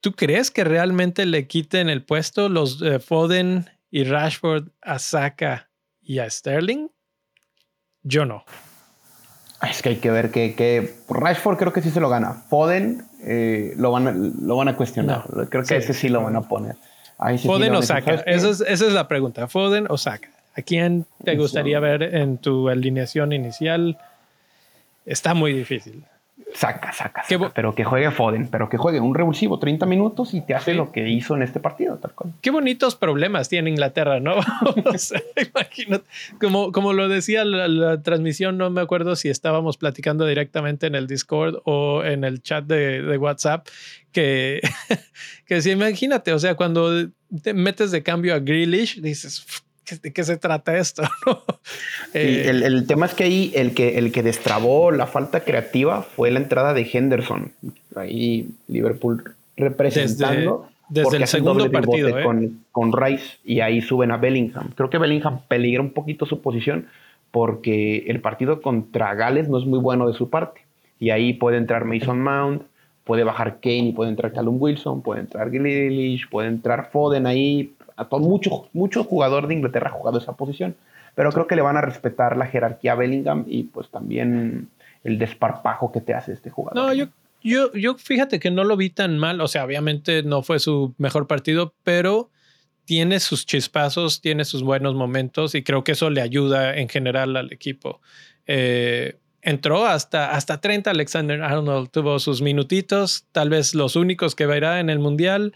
Speaker 1: ¿Tú crees que realmente le quiten el puesto los eh, Foden y Rashford a Saka y a Sterling? Yo no.
Speaker 2: Es que hay que ver que, Rashford creo que sí se lo gana. Foden eh, lo, van a, lo van a cuestionar. creo que ese sí lo van a poner.
Speaker 1: Foden o Saka. Esa es, esa es la pregunta. Foden o Saka. ¿A quién te gustaría ver en tu alineación inicial? Está muy difícil.
Speaker 2: Saca, saca, pero que juegue Foden, pero que juegue un revulsivo 30 minutos y te hace lo que hizo en este partido, tal cual.
Speaker 1: Qué bonitos problemas tiene Inglaterra, ¿no? imagínate, como, como lo decía la, transmisión, no me acuerdo si estábamos platicando directamente en el Discord o en el chat de, de WhatsApp, que, que si imagínate, o sea, cuando te metes de cambio a Grealish, dices, ¿de qué se trata esto?
Speaker 2: Eh, el, tema es que ahí el que, el que destrabó la falta creativa fue la entrada de Henderson. Ahí Liverpool representando.
Speaker 1: Desde, el segundo partido. ¿eh?
Speaker 2: Con, con, Rice y ahí suben a Bellingham. Creo que Bellingham peligra un poquito su posición porque el partido contra Gales no es muy bueno de su parte. Y ahí puede entrar Mason Mount, puede bajar Kane y puede entrar Callum Wilson, puede entrar Grealish, puede entrar Foden ahí a todo, mucho, jugador de Inglaterra ha jugado esa posición, pero creo que le van a respetar la jerarquía a Bellingham y pues también el desparpajo que te hace este jugador.
Speaker 1: No, yo, yo, yo fíjate que no lo vi tan mal, o sea, obviamente no fue su mejor partido, pero tiene sus chispazos, tiene sus buenos momentos y creo que eso le ayuda en general al equipo. Eh, entró hasta, hasta 30, Alexander Arnold tuvo sus minutitos, tal vez los únicos que verá en el Mundial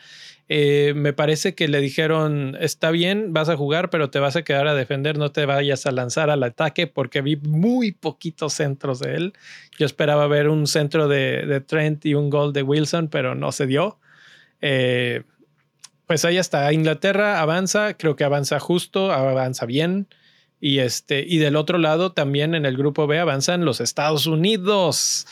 Speaker 1: eh, me parece que le dijeron, está bien, vas a jugar, pero te vas a quedar a defender, no te vayas a lanzar al ataque, porque vi muy poquitos centros de él. Yo esperaba ver un centro de, Trent y un gol de Wilson, pero no se dio. Eh, pues ahí está, Inglaterra avanza, creo que avanza justo, avanza bien. Y, este, y del otro lado también en el grupo B avanzan los Estados Unidos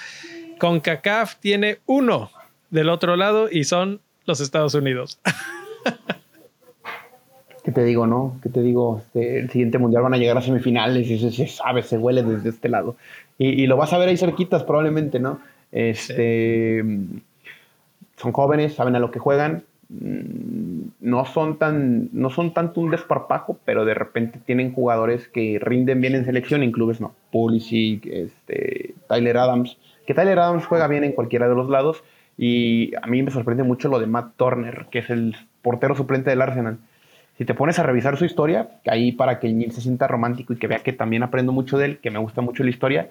Speaker 1: CONCACAF tiene uno del otro lado y son los Estados Unidos.
Speaker 2: ¿Qué te digo, no? ¿Qué te digo? Este, el siguiente mundial van a llegar a semifinales y se, sabe, se huele desde este lado. Y, lo vas a ver ahí cerquitas probablemente, ¿no? Este, Son jóvenes, saben a lo que juegan. Mm, no son tan, no son tanto un desparpajo, pero de repente tienen jugadores que rinden bien en selección, en clubes no. Pulisic, este, Tyler Adams, que Tyler Adams juega bien en cualquiera de los lados. Y a mí me sorprende mucho lo de Matt Turner, que es el portero suplente del Arsenal si te pones a revisar su historia, ahí para que el se sienta romántico y que vea que también aprendo mucho de él, que me gusta mucho la historia,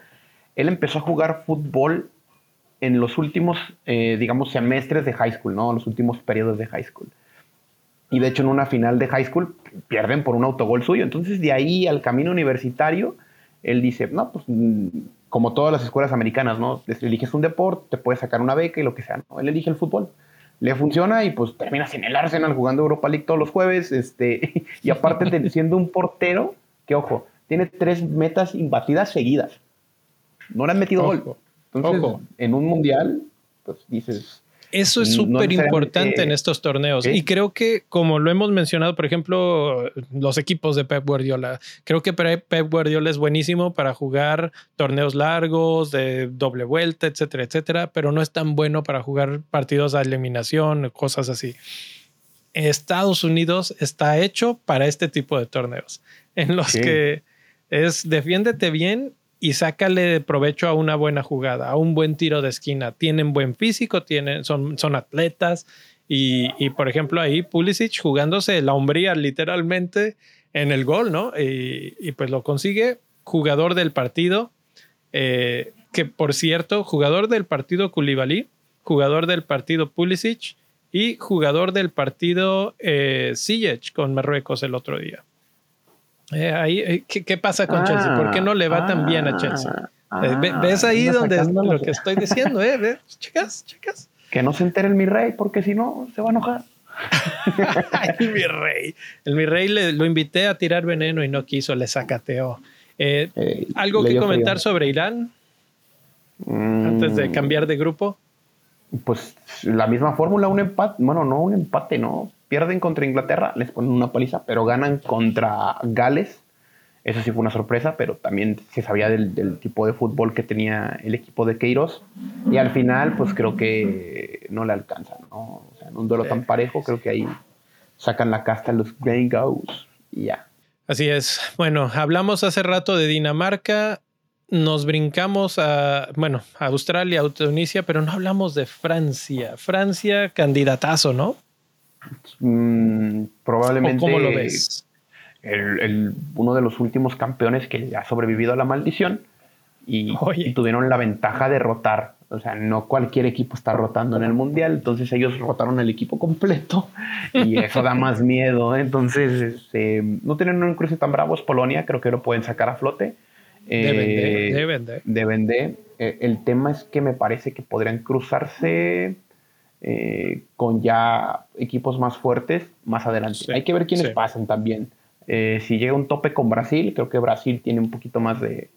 Speaker 2: él empezó a jugar fútbol en los últimos, eh, digamos, semestres de high school, ¿no? Los últimos periodos de high school. Y de hecho en una final de high school pierden por un autogol suyo. Entonces de ahí al camino universitario, él dice, no, pues mm, como todas las escuelas americanas, ¿no? Eliges un deporte, te puedes sacar una beca y lo que sea. ¿no? Él elige el fútbol le funciona y pues terminas en el Arsenal jugando Europa League todos los jueves, este, y aparte siendo un portero que, ojo, tiene tres metas imbatidas seguidas. No le han metido gol. Entonces, en un mundial, pues dices,
Speaker 1: eso es súper importante en estos torneos. Y creo que, como lo hemos mencionado, por ejemplo, los equipos de Pep Guardiola, creo que Pep Guardiola es buenísimo para jugar torneos largos, de doble vuelta, etcétera, etcétera, pero no es tan bueno para jugar partidos a eliminación, cosas así. Estados Unidos está hecho para este tipo de torneos, en los que es defiéndete bien y sácale provecho a una buena jugada, a un buen tiro de esquina. Tienen buen físico, tienen, son, son atletas. Y, por ejemplo, ahí Pulisic jugándose la hombría literalmente en el gol, ¿no? Y, pues lo consigue jugador del partido, eh, que por cierto, jugador del partido Koulibaly, jugador del partido Pulisic y jugador del partido eh, con Marruecos el otro día. Eh, ahí, eh, ¿qué, pasa con Chelsea? ¿Por qué no le va tan bien a ah, Chelsea? Eh, ¿Ves ahí donde lo que estoy diciendo? ¿eh? ¿Ves? Chicas, chicas.
Speaker 2: Que no se entere el mi rey, porque si no, se va a enojar.
Speaker 1: el mi rey. El mi rey le, lo invité a tirar veneno y no quiso, le sacateó. ¿Algo que comentar sobre Irán? Antes de mm. cambiar de grupo.
Speaker 2: Pues la misma fórmula, un empate. Bueno, no un empate, no pierden contra Inglaterra, les ponen una paliza, pero ganan contra Gales. Eso sí fue una sorpresa, pero también se sabía del, tipo de fútbol que tenía el equipo de Queiroz. Y al final, pues creo que no le alcanzan, ¿no? O sea, en un duelo tan parejo, creo que ahí sacan la casta los Grey Ghosts y ya.
Speaker 1: Así es. Bueno, hablamos hace rato de Dinamarca, nos brincamos a, bueno, a Australia, a Tunisia, pero no hablamos de Francia. Francia, candidatazo, ¿no?
Speaker 2: Mm, probablemente.
Speaker 1: ¿Cómo lo ves?
Speaker 2: El, uno de los últimos campeones que ha sobrevivido a la maldición y, tuvieron la ventaja de rotar. O sea, no cualquier equipo está rotando en el mundial, entonces ellos rotaron el equipo completo y eso da más miedo. Entonces, este, no tienen un cruce tan bravo, es Polonia, creo que lo pueden sacar a flote.
Speaker 1: deben de.
Speaker 2: Deben de. Eh, el tema es que me parece que podrían cruzarse eh, con ya equipos más fuertes más adelante. Hay que ver quiénes pasan también. Eh, si llega un tope con Brasil, creo que Brasil tiene un poquito más de,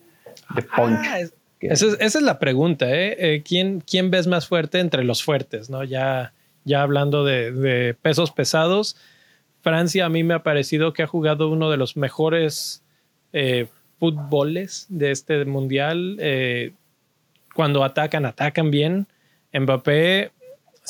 Speaker 2: punch. Ah,
Speaker 1: esa, es, la pregunta, ¿eh? ¿Quién, ¿Quién ves más fuerte entre los fuertes? ¿no? Ya, ya hablando de, pesos pesados, Francia a mí me ha parecido que ha jugado uno de los mejores fútboles de este mundial. cuando atacan, atacan bien. Mbappé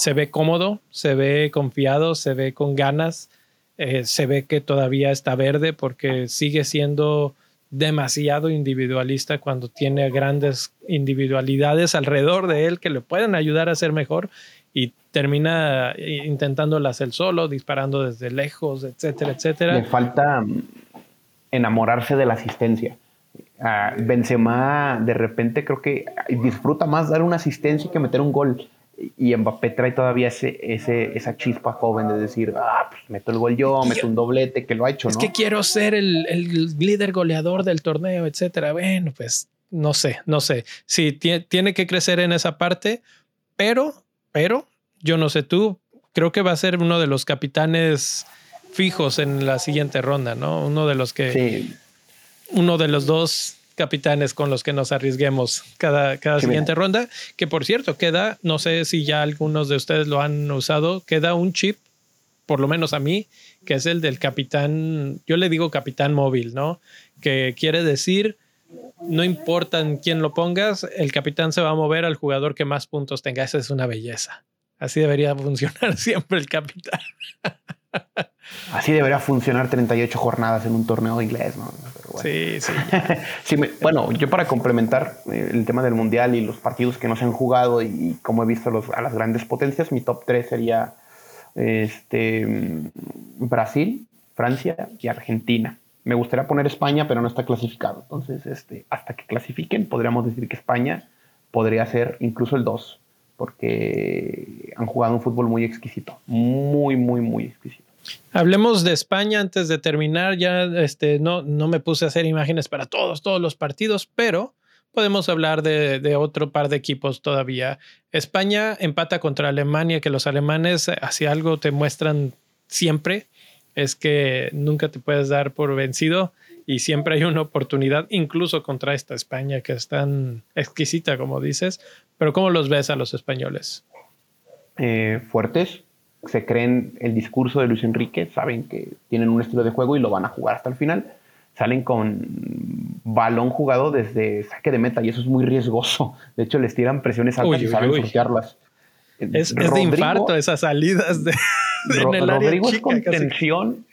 Speaker 1: se ve cómodo, se ve confiado, se ve con ganas, eh, se ve que todavía está verde porque sigue siendo demasiado individualista cuando tiene grandes individualidades alrededor de él que le pueden ayudar a ser mejor y termina intentándolas él solo, disparando desde lejos, etcétera, etcétera.
Speaker 2: Le falta mm, enamorarse de la asistencia. Uh, Benzema de repente creo que disfruta más dar una asistencia que meter un gol y Mbappé trae todavía ese, ese, esa chispa joven de decir, ah, pues meto el gol yo, meto un doblete, que lo ha hecho,
Speaker 1: ¿no? Es que quiero ser el, el, líder goleador del torneo, etcétera. Bueno, pues no sé, no sé. Sí, tiene que crecer en esa parte, pero, pero, yo no sé tú, creo que va a ser uno de los capitanes fijos en la siguiente ronda, ¿no? Uno de los que... Sí. Uno de los dos capitanes con los que nos arriesguemos cada, cada siguiente ronda. Que por cierto, queda, no sé si ya algunos de ustedes lo han usado, queda un chip, por lo menos a mí, que es el del capitán, yo le digo capitán móvil, ¿no? Que quiere decir, no importa en quién lo pongas, el capitán se va a mover al jugador que más puntos tenga. Esa es una belleza. Así debería funcionar siempre el capitán.
Speaker 2: Así debería funcionar 38 jornadas en un torneo inglés, ¿no?
Speaker 1: Sí, sí.
Speaker 2: sí bueno, yo para complementar eh, el tema del mundial y los partidos que no se han jugado y, como he visto los, a las grandes potencias, mi top 3 sería este, Brasil, Francia y Argentina. Me gustaría poner España, pero no está clasificado. Entonces, este, hasta que clasifiquen, podríamos decir que España podría ser incluso el 2, porque han jugado un fútbol muy exquisito, muy, muy, muy exquisito.
Speaker 1: Hablemos de España antes de terminar. Ya este, no, no me puse a hacer imágenes para todos, todos los partidos, pero podemos hablar de, de, otro par de equipos todavía. España empata contra Alemania, que los alemanes, hacia algo te muestran siempre, es que nunca te puedes dar por vencido y siempre hay una oportunidad, incluso contra esta España que es tan exquisita, como dices. Pero ¿cómo los ves a los españoles?
Speaker 2: Eh, fuertes, se creen el discurso de Luis Enrique, saben que tienen un estilo de juego y lo van a jugar hasta el final. Salen con balón jugado desde saque de meta y eso es muy riesgoso. De hecho, les tiran presiones altas y saben sortearlas.
Speaker 1: Es, de infarto esas salidas de,
Speaker 2: en el Rodrigo área es contención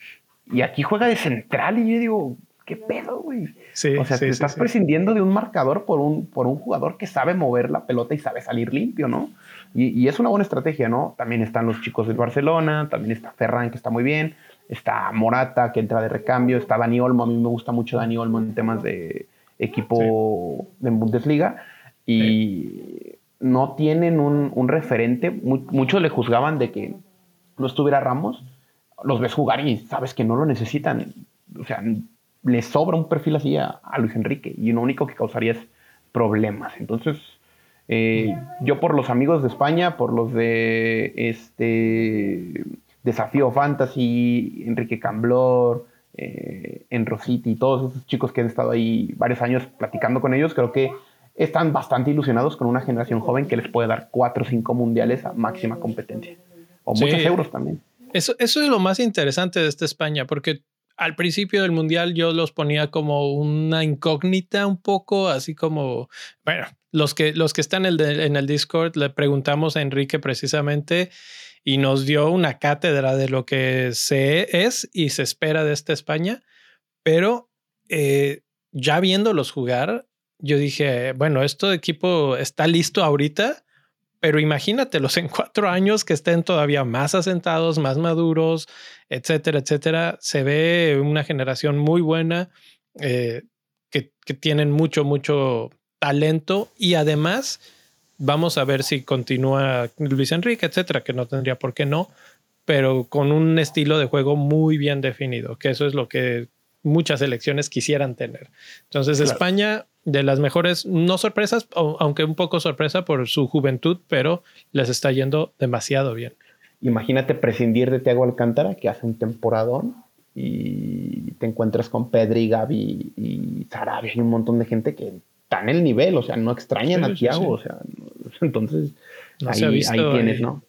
Speaker 2: y aquí juega de central y yo digo, ¿qué pedo, güey? o sea, te estás prescindiendo de un marcador por un, por un jugador que sabe mover la pelota y sabe salir limpio, ¿no? Y, es una buena estrategia, ¿no? También están los chicos del Barcelona, también está Ferran, que está muy bien, está Morata, que entra de recambio, está Dani Olmo, a mí me gusta mucho Dani Olmo en temas de equipo de Bundesliga, y no tienen un, referente, muchos le juzgaban de que no estuviera Ramos, los ves jugar y sabes que no lo necesitan, o sea, le sobra un perfil así a, a Luis Enrique, y lo único que causaría es problemas, entonces eh, yo por los amigos de España, por los de este Desafío Fantasy, Enrique Camblor, eh, y todos esos chicos que han estado ahí varios años platicando con ellos, creo que están bastante ilusionados con una generación joven que les puede dar cuatro o cinco mundiales a máxima competencia. O muchos euros también.
Speaker 1: Eso, eso es lo más interesante de esta España, porque al principio del mundial yo los ponía como una incógnita un poco, así como, bueno, los que, los que están en el, en el Discord le preguntamos a Enrique precisamente y nos dio una cátedra de lo que se es y se espera de esta España, pero eh, ya viéndolos jugar, yo dije, bueno, este equipo está listo ahorita, pero imagínatelos en cuatro años que estén todavía más asentados, más maduros, etcétera, etcétera. Se ve una generación muy buena eh, que, que, tienen mucho, mucho talento y además vamos a ver si continúa Luis Enrique, etcétera, que no tendría por qué no, pero con un estilo de juego muy bien definido, que eso es lo que muchas elecciones quisieran tener. Entonces, España, de las mejores, no sorpresas, aunque un poco sorpresa por su juventud, pero les está yendo demasiado bien.
Speaker 2: Imagínate prescindir de Thiago Alcántara, que hace un temporadón, y te encuentras con Pedri, Gaby y Sarabia y un montón de gente que en el nivel, o sea, no extrañan a Thiago, o sea, entonces ahí, tienes, ¿no?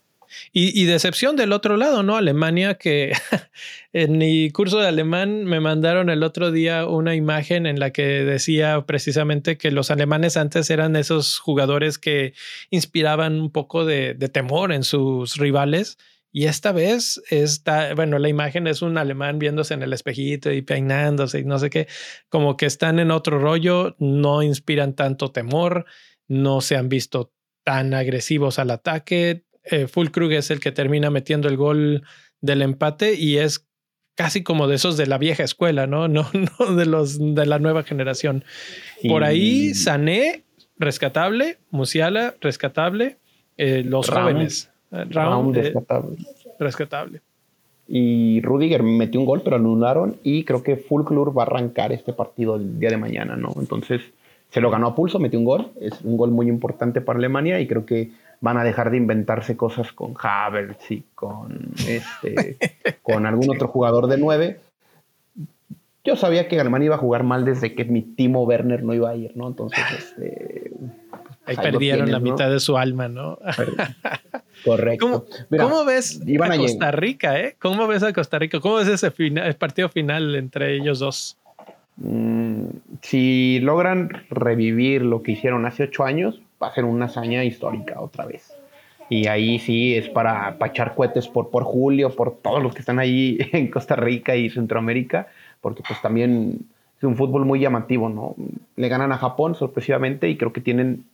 Speaker 1: Y, decepción del otro lado, ¿no? Alemania, que en mi curso de alemán me mandaron el otro día una imagen en la que decía precisamente que los alemanes antes eran esos jugadores que inspiraban un poco de temor en sus rivales y esta vez está, bueno, la imagen es un alemán viéndose en el espejito y peinándose y no sé qué, como que están en otro rollo, no inspiran tanto temor, no se han visto tan agresivos al ataque. Eh, Fulkrug es el que termina metiendo el gol del empate y es casi como de esos de la vieja escuela, ¿no? No, no de los de la nueva generación. Por ahí, Sané, rescatable, Musiala, rescatable, eh, los jóvenes.
Speaker 2: Round, rescatable.
Speaker 1: rescatable.
Speaker 2: Y Rudiger metió un gol, pero anularon. Y creo que Fulklur va a arrancar este partido el día de mañana, ¿no? Entonces se lo ganó a pulso, metió un gol. Es un gol muy importante para Alemania y creo que van a dejar de inventarse cosas con Havertz y con, este, con algún otro jugador de nueve. yo sabía que Alemania iba a jugar mal desde que mi Timo Werner no iba a ir, ¿no? Entonces, este,
Speaker 1: ahí, perdieron la mitad de su alma, ¿no?
Speaker 2: Correcto.
Speaker 1: ¿Cómo, ves a, Costa Rica, eh? ¿Cómo ves a Costa Rica? ¿Cómo ves ese final, partido final entre ellos dos?
Speaker 2: Mm, si logran revivir lo que hicieron hace ocho años, va a ser una hazaña histórica otra vez. Y ahí sí es para, echar cohetes por, por Julio, por todos los que están ahí en Costa Rica y Centroamérica, porque pues también es un fútbol muy llamativo, ¿no? Le ganan a Japón sorpresivamente y creo que tienen,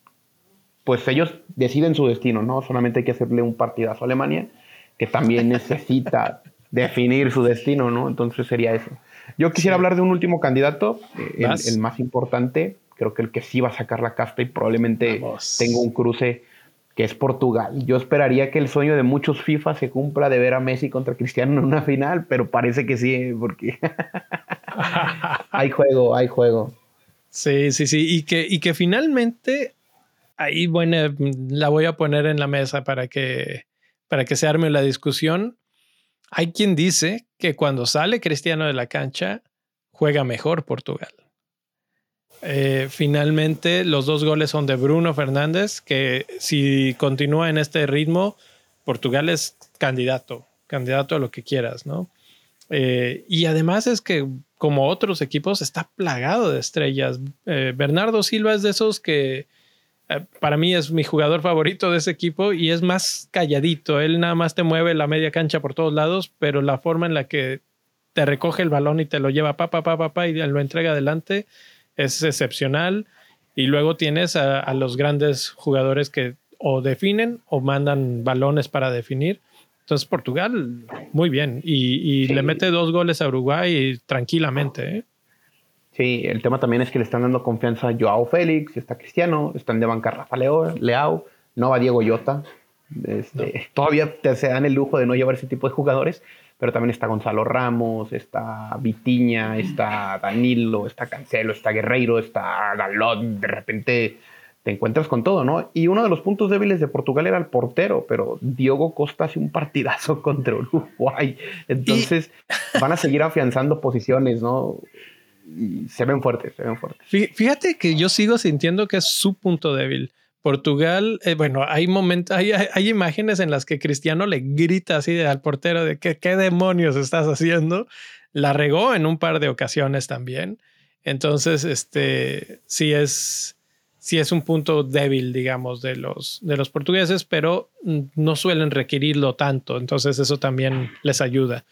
Speaker 2: pues ellos deciden su destino, ¿no? Solamente hay que hacerle un partidazo a Alemania, que también necesita definir su destino, ¿no? Entonces sería eso. Yo quisiera hablar de un último candidato, eh, el, más importante, creo que el que sí va a sacar la casta y probablemente tengo un cruce que es Portugal. Yo esperaría que el sueño de muchos FIFA se cumpla de ver a Messi contra Cristiano en una final, pero parece que sí, porque hay juego, hay juego.
Speaker 1: Sí, sí, sí, y que, y que finalmente ahí bueno, la voy a poner en la mesa para que, para que se arme la discusión. Hay quien dice que cuando sale Cristiano de la cancha, juega mejor Portugal. Eh, finalmente, los dos goles son de Bruno Fernández, que si continúa en este ritmo, Portugal es candidato, candidato a lo que quieras, ¿no? Eh, y además es que, como otros equipos, está plagado de estrellas. Eh, Bernardo Silva es de esos que para mí es mi jugador favorito de ese equipo y es más calladito. Él nada más te mueve la media cancha por todos lados, pero la forma en la que te recoge el balón y te lo lleva pa, pa, pa, pa, y lo entrega adelante es excepcional. Y luego tienes a, los grandes jugadores que o definen o mandan balones para definir. Entonces Portugal, muy bien. Y, le mete dos goles a Uruguay tranquilamente. ¿eh?
Speaker 2: Sí, el tema también es que le están dando confianza a Joao Félix, está Cristiano, están de banca Rafa Leao, no va Diego Llota. Este, todavía se dan el lujo de no llevar ese tipo de jugadores, pero también está Gonzalo Ramos, está Vitiña, está Danilo, está Cancelo, está Guerreiro, está Dalot, de repente te encuentras con todo, ¿no? Y uno de los puntos débiles de Portugal era el portero, pero Diogo Costa hace un partidazo contra Uruguay. Entonces van a seguir afianzando posiciones, ¿no? Y se ven fuertes, se ven fuertes.
Speaker 1: Fíjate que yo sigo sintiendo que es su punto débil. Portugal, eh, bueno, hay momentos, hay, hay, imágenes en las que Cristiano le grita así al portero de que qué demonios estás haciendo. La regó en un par de ocasiones también. Entonces, este sí es, sí es un punto débil, digamos, de los, de los portugueses, pero no suelen requerirlo tanto. Entonces, eso también les ayuda.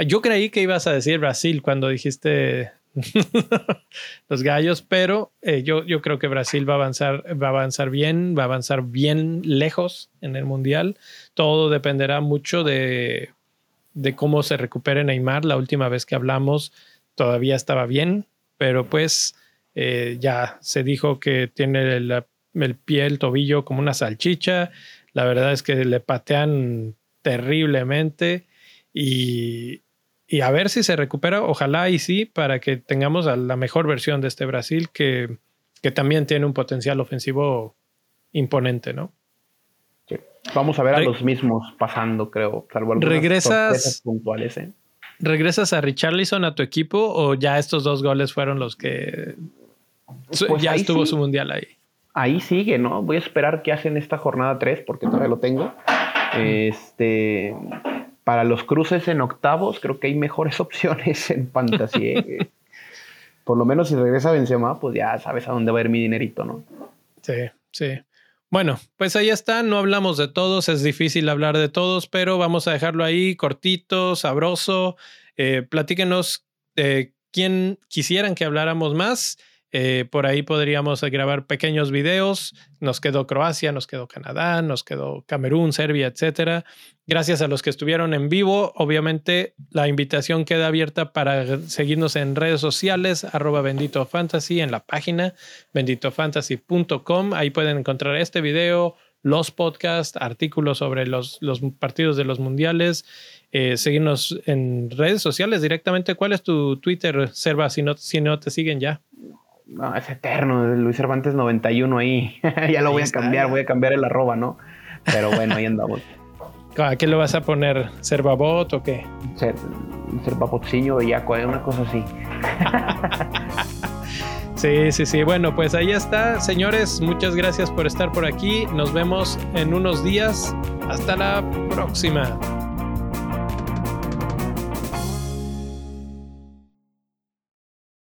Speaker 1: Yo creí que ibas a decir Brasil cuando dijiste los gallos, pero eh, yo, yo creo que Brasil va a avanzar, va a avanzar bien, va a avanzar bien lejos en el mundial. Todo dependerá mucho de, de cómo se recupere Neymar. La última vez que hablamos todavía estaba bien, pero pues eh, ya se dijo que tiene el, el pie, el tobillo como una salchicha. La verdad es que le patean terriblemente y, y a ver si se recupera, ojalá y sí, para que tengamos a la mejor versión de este Brasil que, que también tiene un potencial ofensivo imponente, ¿no?
Speaker 2: Sí. Vamos a ver a los mismos pasando, creo, salvo
Speaker 1: regresas
Speaker 2: puntuales. ¿eh?
Speaker 1: ¿Regresas a Richarlison a tu equipo o ya estos dos goles fueron los que pues ya estuvo su mundial ahí?
Speaker 2: Ahí sigue, ¿no? Voy a esperar que hacen esta jornada 3 porque todavía lo tengo. Este, para los cruces en octavos, creo que hay mejores opciones en fantasy. ¿eh? Por lo menos si regresa Benzema, pues ya sabes a dónde va a ir mi dinerito, ¿no?
Speaker 1: Sí, sí. Bueno, pues ahí está, no hablamos de todos, es difícil hablar de todos, pero vamos a dejarlo ahí cortito, sabroso. Eh, platíquenos de quién quisieran que habláramos más eh, por ahí podríamos grabar pequeños videos. Nos quedó Croacia, nos quedó Canadá, nos quedó Camerún, Serbia, etcétera. Gracias a los que estuvieron en vivo. Obviamente, la invitación queda abierta para seguirnos en redes sociales, arroba bendito fantasy, en la página benditofantasy.com. Ahí pueden encontrar este video, los podcasts, artículos sobre los, partidos de los mundiales. Eh, seguirnos en redes sociales directamente. ¿Cuál es tu Twitter, Serva, si no, si no te siguen ya?
Speaker 2: no, es eterno, Luis Cervantes 91 ahí. ya lo voy a cambiar, voy a cambiar el arroba, ¿no? Pero bueno, ahí andamos.
Speaker 1: ¿A qué lo vas a poner? ¿Cervabot o qué?
Speaker 2: Cer Cervabotciño bellaco, ¿eh? una cosa así.
Speaker 1: sí, sí, sí. Bueno, pues ahí está. Señores, muchas gracias por estar por aquí. Nos vemos en unos días. Hasta la próxima.